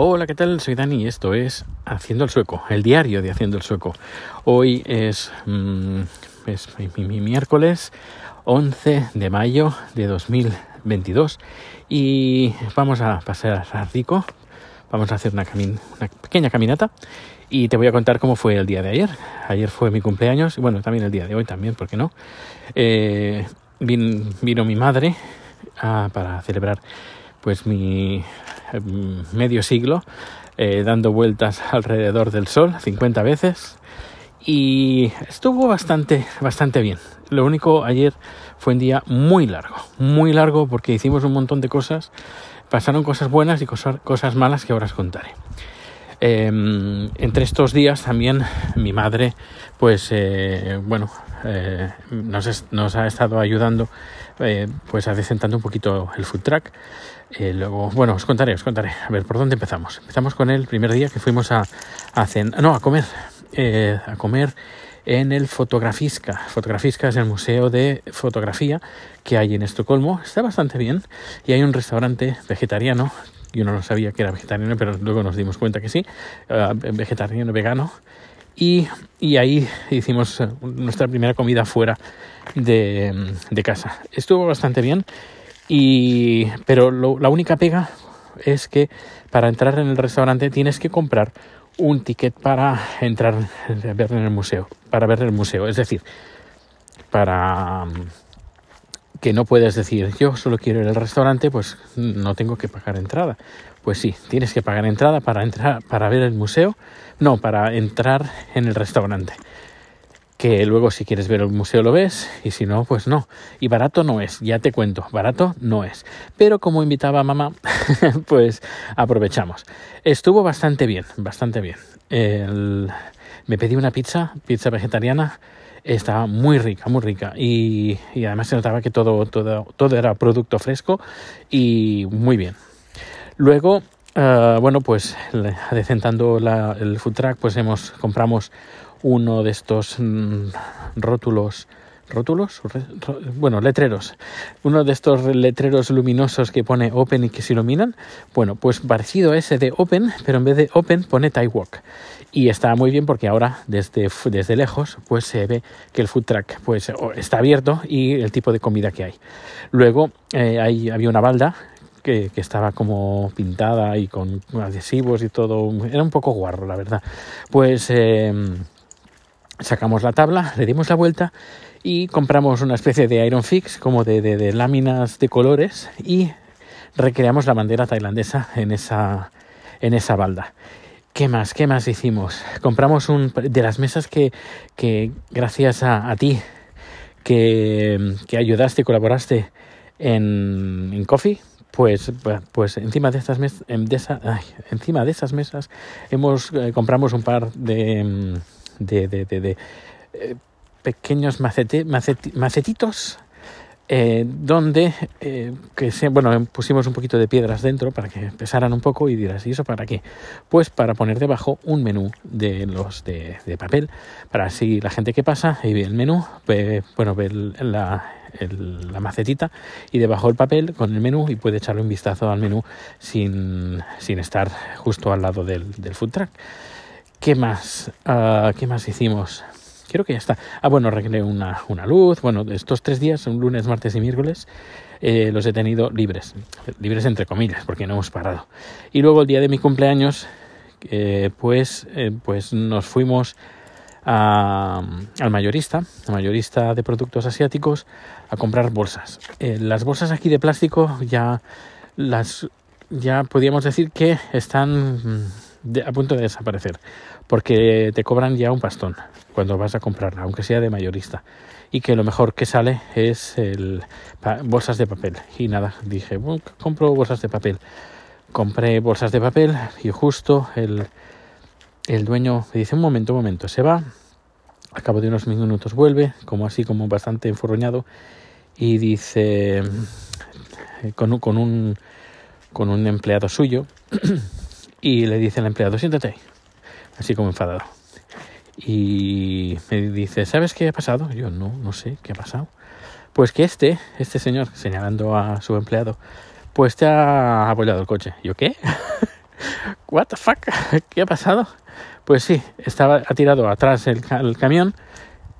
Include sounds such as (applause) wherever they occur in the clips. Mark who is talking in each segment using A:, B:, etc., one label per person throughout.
A: Hola, ¿qué tal? Soy Dani y esto es Haciendo el Sueco, el diario de Haciendo el Sueco. Hoy es, mm, es mi, mi- mi miércoles 11 de mayo de 2022 y vamos a pasar a rico. Vamos a hacer una, pequeña caminata y te voy a contar cómo fue el día de ayer. Ayer fue mi cumpleaños y bueno, también el día de hoy también, ¿por qué no? Eh, vin- vino mi madre ah, para celebrar pues mi medio siglo eh, dando vueltas alrededor del sol 50 veces y estuvo bastante bastante bien. Lo único ayer fue un día muy largo muy largo porque hicimos un montón de cosas. Pasaron cosas buenas y cosas, cosas malas que ahora os contaré eh, entre estos días también mi madre, pues eh, bueno, eh, nos, nos ha estado ayudando, eh, pues adecentando un poquito el food truck. Eh, luego, bueno, os contaré, os contaré. A ver, ¿por dónde empezamos? Empezamos con el primer día que fuimos a, a cen- no, a comer, a comer en el Fotografisca. Fotografisca es el museo de fotografía que hay en Estocolmo. Está bastante bien y hay un restaurante vegetariano. Yo no lo sabía que era vegetariano, pero luego nos dimos cuenta que sí, eh, vegetariano vegano. Y, y ahí hicimos eh, nuestra primera comida fuera de, de casa. Estuvo bastante bien, y, pero la única pega es que para entrar en el restaurante tienes que comprar un ticket para entrar a ver en el museo, para ver el museo, es decir, para que no puedes decir yo solo quiero ir al restaurante, pues no tengo que pagar entrada. Pues sí, tienes que pagar entrada para entrar para ver el museo, no, para entrar en el restaurante. Que luego si quieres ver el museo lo ves y si no, pues no. Y barato no es, ya te cuento, barato no es. Pero como invitaba mamá, (laughs) pues aprovechamos. Estuvo bastante bien, bastante bien. El- me pedí una pizza, pizza vegetariana, estaba muy rica, muy rica. Y, y además se notaba que todo, todo, todo era producto fresco y muy bien. Luego, eh, bueno, pues adecentando el food truck, pues hemos compramos uno de estos mm, rótulos, rótulos, bueno, letreros, uno de estos letreros luminosos que pone Open y que se iluminan. Bueno, pues parecido a ese de Open, pero en vez de Open pone Thai Walk. Y está muy bien porque ahora desde, desde lejos pues se ve que el food truck pues está abierto y el tipo de comida que hay. Luego eh, ahí había una balda que, que estaba como pintada y con adhesivos y todo. Era un poco guarro, la verdad. Pues eh, sacamos la tabla, le dimos la vuelta y compramos una especie de Iron Fix, como de, de- de láminas de colores, y recreamos la bandera tailandesa en esa, en esa balda. ¿Qué más? ¿Qué más hicimos? Compramos un de las mesas que, que gracias a, a ti, que, que ayudaste colaboraste en, en Coffee, pues, pues encima de estas mes- em, de esa- ay, encima de esas mesas hemos eh, compramos un par de mm, de, de- de, eh, pequeños macete- maceti- macetitos eh, donde eh, que bueno pusimos un poquito de piedras dentro para que pesaran un poco y dirás y eso para qué pues para poner debajo un menú de los de, papel para así la gente que pasa y ve el menú ve, bueno ve la, macetita y debajo el papel con el menú y puede echarle un vistazo al menú sin, sin estar justo al lado del, del food truck ¿Qué más? Ah, ¿Qué más hicimos? Creo que ya está. Ah, bueno, arreglé una, una luz. Bueno, estos tres días, son lunes, martes y miércoles, eh, los he tenido libres. Libres entre comillas, porque no hemos parado. Y luego el día de mi cumpleaños, eh, pues, eh, pues nos fuimos a- al mayorista, al mayorista de productos asiáticos, a comprar bolsas. Eh, las bolsas aquí de plástico ya las ya podríamos decir que están mm, a punto de desaparecer porque te cobran ya un pastón cuando vas a comprarla, aunque sea de mayorista. Y que lo mejor que sale es el bolsas de papel. Y nada, dije, "Bueno, compro bolsas de papel. Compré bolsas de papel y justo el, el dueño me dice, un momento, un momento, se va. Al cabo de unos minutos vuelve, como así, como bastante enfurruñado, y dice, eh, con, con, un, con un empleado suyo, (clears throat) y le dice al empleado, siéntate, así como enfadado. Y me dice, ¿sabes qué ha pasado? Yo no, no sé qué ha pasado. Pues que este, este señor, señalando a su empleado, pues te ha apoyado el coche. ¿Yo qué? (laughs) ¿What the fuck? ¿Qué ha pasado? Pues sí, estaba, ha tirado atrás el, camión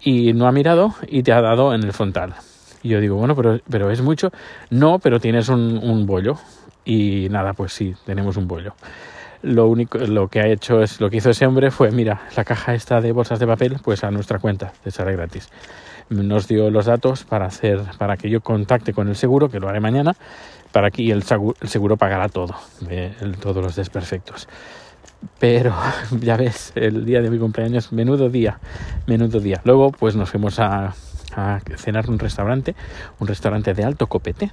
A: y no ha mirado y te ha dado en el frontal. Y yo digo, bueno, pero, pero es mucho. No, pero tienes un bollo. Y nada, pues sí, tenemos un bollo. Lo único, lo que ha hecho es, lo que hizo ese hombre fue, mira, la caja esta de bolsas de papel, pues a nuestra cuenta, te sale gratis. Nos dio los datos para hacer, para que yo contacte con el seguro, que lo haré mañana, para que el seguro, el pagará todo, todos los desperfectos. Pero (laughs) ya ves, el día de mi cumpleaños, menudo día, menudo día. Luego, pues nos fuimos a, a cenar en un restaurante, un restaurante de alto copete,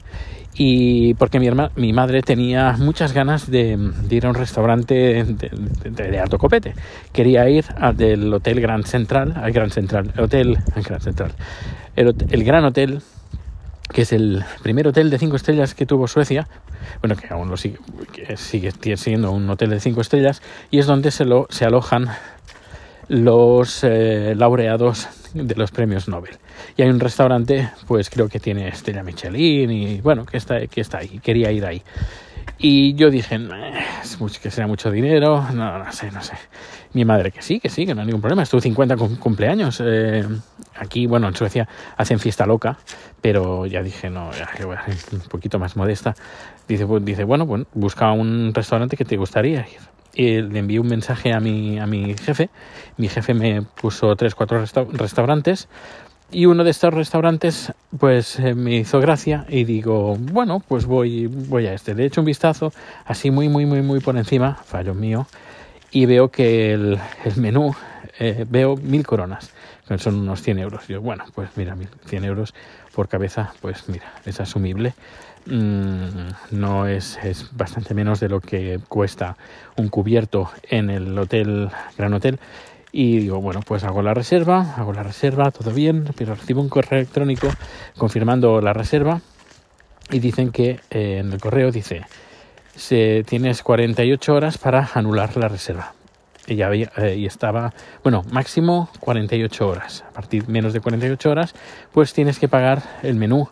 A: y porque mi, mi madre tenía muchas ganas de, ir a un restaurante de, alto copete. Quería ir al del Hotel Grand Central, al Gran Central, hotel, Gran Central, el, el Gran Hotel que es el primer hotel de cinco estrellas que tuvo Suecia, bueno, que aún lo sigue, sigue siendo un hotel de cinco estrellas, y es donde se, lo, se alojan los eh, laureados de los premios Nobel. Y hay un restaurante, pues creo que tiene estrella Michelin y bueno, que está, que está ahí, quería ir ahí. Y yo dije, es que será mucho dinero, no, no sé, no sé. Mi madre, que sí, que sí, que no hay ningún problema. Estuvo 50 cumpleaños. Eh, aquí, bueno, en Suecia hacen fiesta loca, pero ya dije, no, ya que voy un poquito más modesta. Dice, pues, dice bueno, pues busca un restaurante que te gustaría ir. Y le envié un mensaje a mi, a mi jefe. Mi jefe me puso tres, cuatro restaurantes y uno de estos restaurantes pues eh, me hizo gracia y digo, bueno, pues voy, voy a este. Le echo un vistazo así muy, muy, muy, muy por encima, fallo mío, y veo que el, menú, eh, veo mil coronas, que son unos 100 euros. Yo, bueno, pues mira, mil, 100 euros por cabeza, pues mira, es asumible. Mm, no es, es bastante menos de lo que cuesta un cubierto en el hotel, Gran Hotel y digo, bueno, pues hago la reserva, hago la reserva, todo bien, pero recibo un correo electrónico confirmando la reserva y dicen que eh, en el correo dice, se, tienes 48 horas para anular la reserva. Y, ya había, eh, y estaba, bueno, máximo 48 horas. A partir de menos de 48 horas, pues tienes que pagar el menú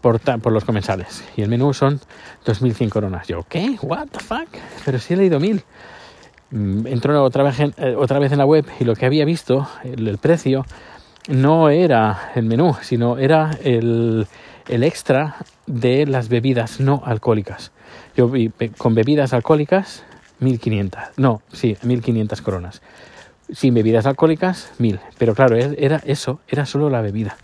A: por, por los comensales. Y el menú son 2.100 coronas. Yo, ¿qué? ¿What the fuck? Pero si he leído 1.000. Mm, entró otra vez, en, eh, otra vez en la web y lo que había visto, el, precio, no era el menú, sino era el, el, extra de las bebidas no alcohólicas. Yo vi con bebidas alcohólicas 1500, no, sí, 1500 coronas. Sin bebidas alcohólicas, 1000. Pero claro, era eso, era solo la bebida.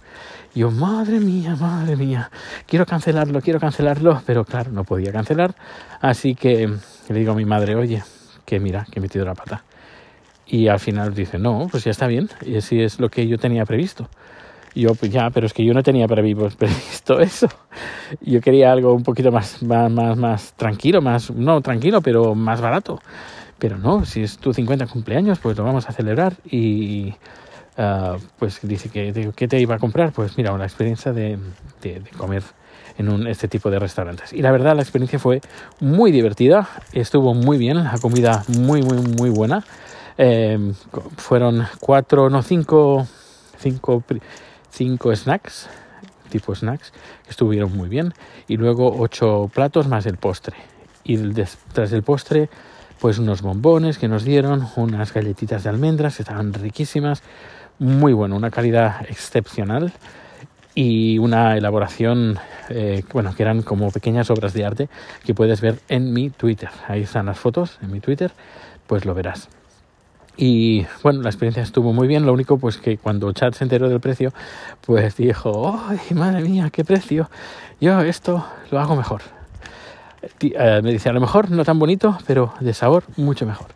A: Yo, madre mía, madre mía, quiero cancelarlo, quiero cancelarlo, pero claro, no podía cancelar. Así que le digo a mi madre, oye, que mira, que he metido la pata. Y al final dice, no, pues ya está bien, y así es lo que yo tenía previsto. yo, pues ya, pero es que yo no tenía (laughs) previsto eso. Yo quería algo un poquito más, más, más, más tranquilo, más, no tranquilo, pero más barato. Pero no, si es tu 50 cumpleaños, pues lo vamos a celebrar. Y uh, pues dice que, ¿qué te iba a comprar? Pues mira, una experiencia de, comer en este tipo de restaurantes. Y la verdad la experiencia fue muy divertida, estuvo muy bien, la comida muy, muy, muy buena. Eh, fueron cuatro, no cinco, cinco, cinco snacks, tipo snacks, que estuvieron muy bien. Y luego ocho platos más el postre. Y tras el postre, pues unos bombones que nos dieron, unas galletitas de almendras que estaban riquísimas, muy bueno, una calidad excepcional y una elaboración, eh, bueno, que eran como pequeñas obras de arte que puedes ver en mi Twitter. Ahí están las fotos en mi Twitter, pues lo verás. Y bueno, la experiencia estuvo muy bien, lo único pues que cuando Chad se enteró del precio, pues dijo, ¡ay, madre mía, qué precio! Yo esto lo hago mejor. Eh, me dice, a lo mejor no tan bonito, pero de sabor mucho mejor.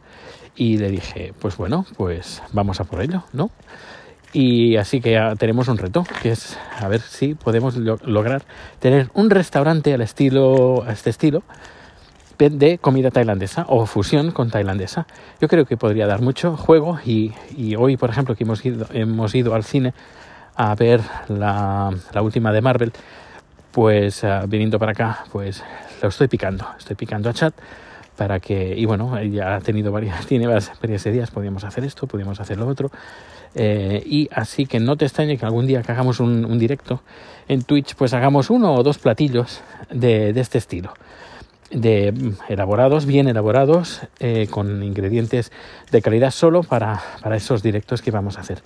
A: Y le dije, pues bueno, pues vamos a por ello, ¿no? Y así que tenemos un reto, que es a ver si podemos lograr tener un restaurante al estilo, a este estilo de comida tailandesa o fusión con tailandesa. Yo creo que podría dar mucho juego y, y hoy, por ejemplo, que hemos ido, hemos ido al cine a ver la, la última de Marvel, pues uh, viniendo para acá, pues lo estoy picando, estoy picando a chat para que, y bueno, ya ha tenido varias, (laughs) tiene varias, ideas, podríamos hacer esto, podríamos hacer lo otro. Eh, y así que no te extrañe que algún día que hagamos un, directo en Twitch, pues hagamos uno o dos platillos de, este estilo. de elaborados, bien elaborados, eh, con ingredientes de calidad solo para, para, esos directos que vamos a hacer.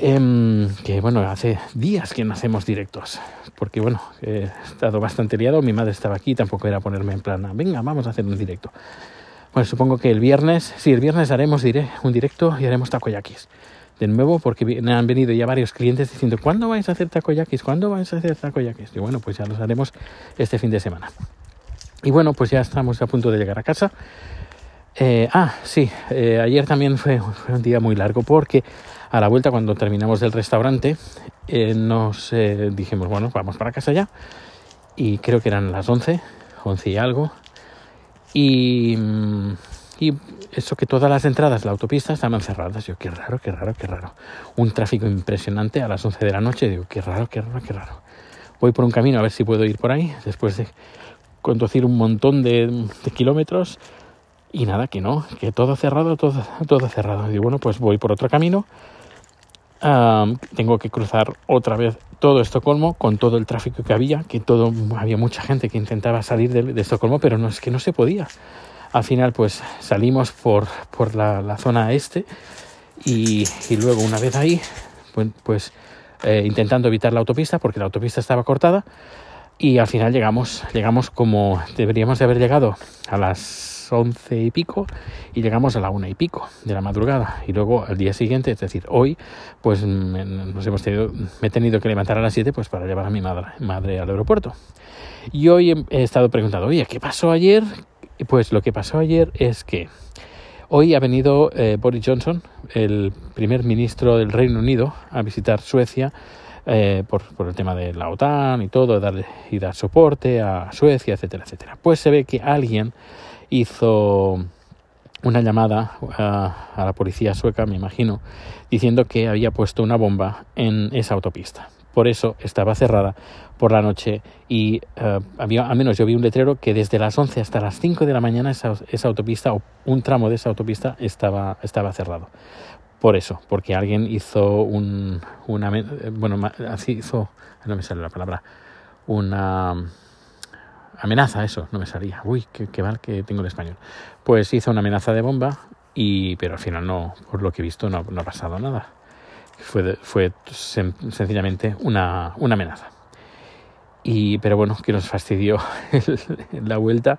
A: Em, que bueno, hace días que no hacemos directos, porque bueno, he estado bastante liado, mi madre estaba aquí, tampoco era ponerme en plan, venga, vamos a hacer un directo. Bueno, supongo que el viernes, sí, el viernes haremos diré, un directo y haremos takoyakis. De nuevo, porque han venido ya varios clientes diciendo, ¿cuándo vais a hacer takoyakis? ¿Cuándo vais a hacer takoyakis? Y bueno, pues ya los haremos este fin de semana. Y bueno, pues ya estamos a punto de llegar a casa. Eh, ah, sí, eh, ayer también fue, un día muy largo porque a la vuelta cuando terminamos del restaurante eh, nos dijimos, bueno, vamos para casa ya. Y creo que eran las 11, 11 y algo. Y, mm, y eso que todas las entradas de la autopista estaban cerradas. Yo, qué raro, qué raro, qué raro. Un tráfico impresionante a las 11 de la noche. Digo, qué raro, qué raro, qué raro. Voy por un camino a ver si puedo ir por ahí después de conducir un montón de, kilómetros y nada, que no, que todo cerrado, todo, todo cerrado. Y bueno, pues voy por otro camino. Tengo que cruzar otra vez todo Estocolmo con todo el tráfico que había, que todo había mucha gente que intentaba salir de, Estocolmo, pero no es que no se podía. Al final, pues salimos por, por la, zona este y, y, luego una vez ahí, pues, pues eh, intentando evitar la autopista porque la autopista estaba cortada, y al final llegamos, llegamos como deberíamos de haber llegado a las once y pico y llegamos a la una y pico de la madrugada y luego al día siguiente, es decir, hoy, pues nos hemos tenido, me he tenido que levantar a las siete pues para llevar a mi madre, madre al aeropuerto. Y hoy he, estado preguntando, oye, ¿qué pasó ayer? Pues lo que pasó ayer es que hoy ha venido eh, Boris Johnson, el primer ministro del Reino Unido, a visitar Suecia eh, por, el tema de la OTAN y todo, darle, y dar soporte a Suecia, etcétera, etcétera. Pues se ve que alguien hizo una llamada a, la policía sueca, me imagino, diciendo que había puesto una bomba en esa autopista. Por eso estaba cerrada por la noche y eh, había, al menos yo vi un letrero que desde las 11 hasta las 5 de la mañana esa, autopista o un tramo de esa autopista estaba, estaba cerrado por eso, porque alguien hizo un, una, bueno, así hizo, no me sale la palabra, una amenaza, eso, no me salía, uy, qué, mal que tengo el español, pues hizo una amenaza de bomba, y, pero al final no, por lo que he visto, no, ha pasado nada, fue, fue sencillamente una, una amenaza. Y, pero bueno, que nos fastidió (laughs) la vuelta.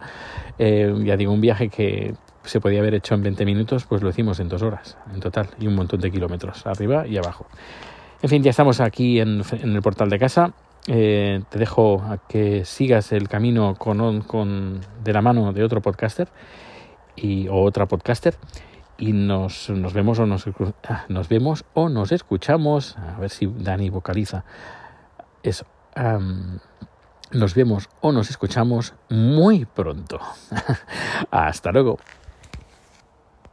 A: Eh, ya digo, un viaje que se podía haber hecho en 20 minutos, pues lo hicimos en dos horas en total y un montón de kilómetros arriba y abajo. En fin, ya estamos aquí en, el portal de casa. Eh, te dejo a que sigas el camino con, con, de la mano de otro podcaster y, o otra podcaster y nos, nos vemos o nos, ah, nos vemos o nos escuchamos. A ver si Dani vocaliza. Eso nos vemos o nos escuchamos muy pronto. (laughs) Hasta luego